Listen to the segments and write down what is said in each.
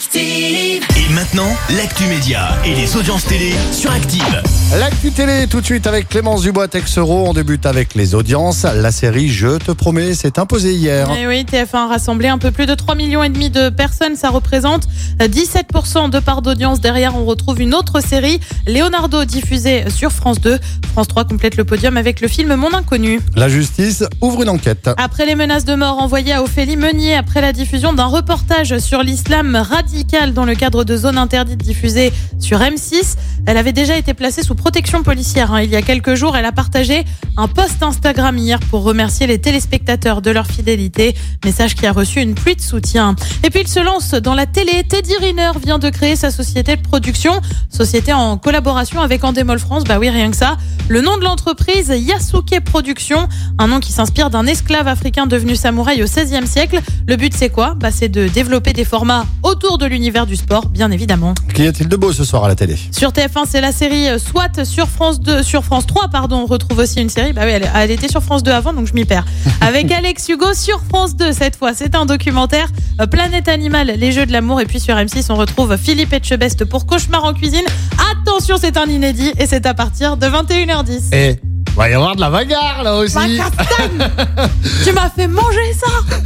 Active. Et maintenant, l'actu média et les audiences télé sur Active. L'actu télé tout de suite avec Clémence Dubois Texero. On débute avec les audiences. La série Je te promets s'est imposée hier. Eh oui, TF1 a rassemblé un peu plus de 3 millions et demi de personnes. Ça représente 17% de part d'audience. Derrière, on retrouve une autre série, Leonardo, diffusée sur France 2. France 3 complète le podium avec le film Mon Inconnu. La justice ouvre une enquête. Après les menaces de mort envoyées à Ophélie Meunier après la diffusion d'un reportage sur l'islam radical dans le cadre de Zone Interdite diffusée sur M6, elle avait déjà été placée sous protection policière. hein. Il y a quelques jours, elle a partagé un post Instagram hier pour remercier les téléspectateurs de leur fidélité. Message qui a reçu une pluie de soutien. Et puis il se lance dans la télé. Teddy Riner vient de créer sa société de production, société en collaboration avec Endemol France. Bah oui, rien que ça. Le nom de l'entreprise, Yasuke Productions, un nom qui s'inspire d'un esclave africain devenu samouraï au XVIe siècle. Le but, c'est quoi? Bah, C'est de développer des formats autour de l'univers du sport, bien évidemment. Qu'y a-t-il de beau ce soir à la télé? Sur TF1, c'est la série euh, SWAT. Sur France 2, sur France 3, pardon, on retrouve aussi une série. Bah oui, elle, elle était sur France 2 avant, donc je m'y perds. Avec Alex Hugo sur France 2 cette fois. C'est un documentaire. euh, Planète Animal, les jeux de l'amour. Et puis sur M6, on retrouve Philippe Etchebest pour Cauchemar en cuisine. Attention, c'est un inédit et c'est à partir de 21h10. Eh, va y avoir de la bagarre là aussi. Ma Tu m'as fait manger ça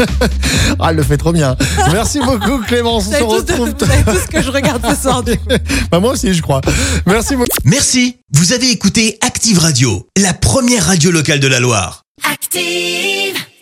Ah, elle le fait trop bien. Merci beaucoup Clémence. On Vous se retrouve. vous savez tous ce que je regarde ce soir. du coup. Bah, moi aussi, je crois. Merci beaucoup. Merci, vous avez écouté Active Radio, la première radio locale de la Loire. Active.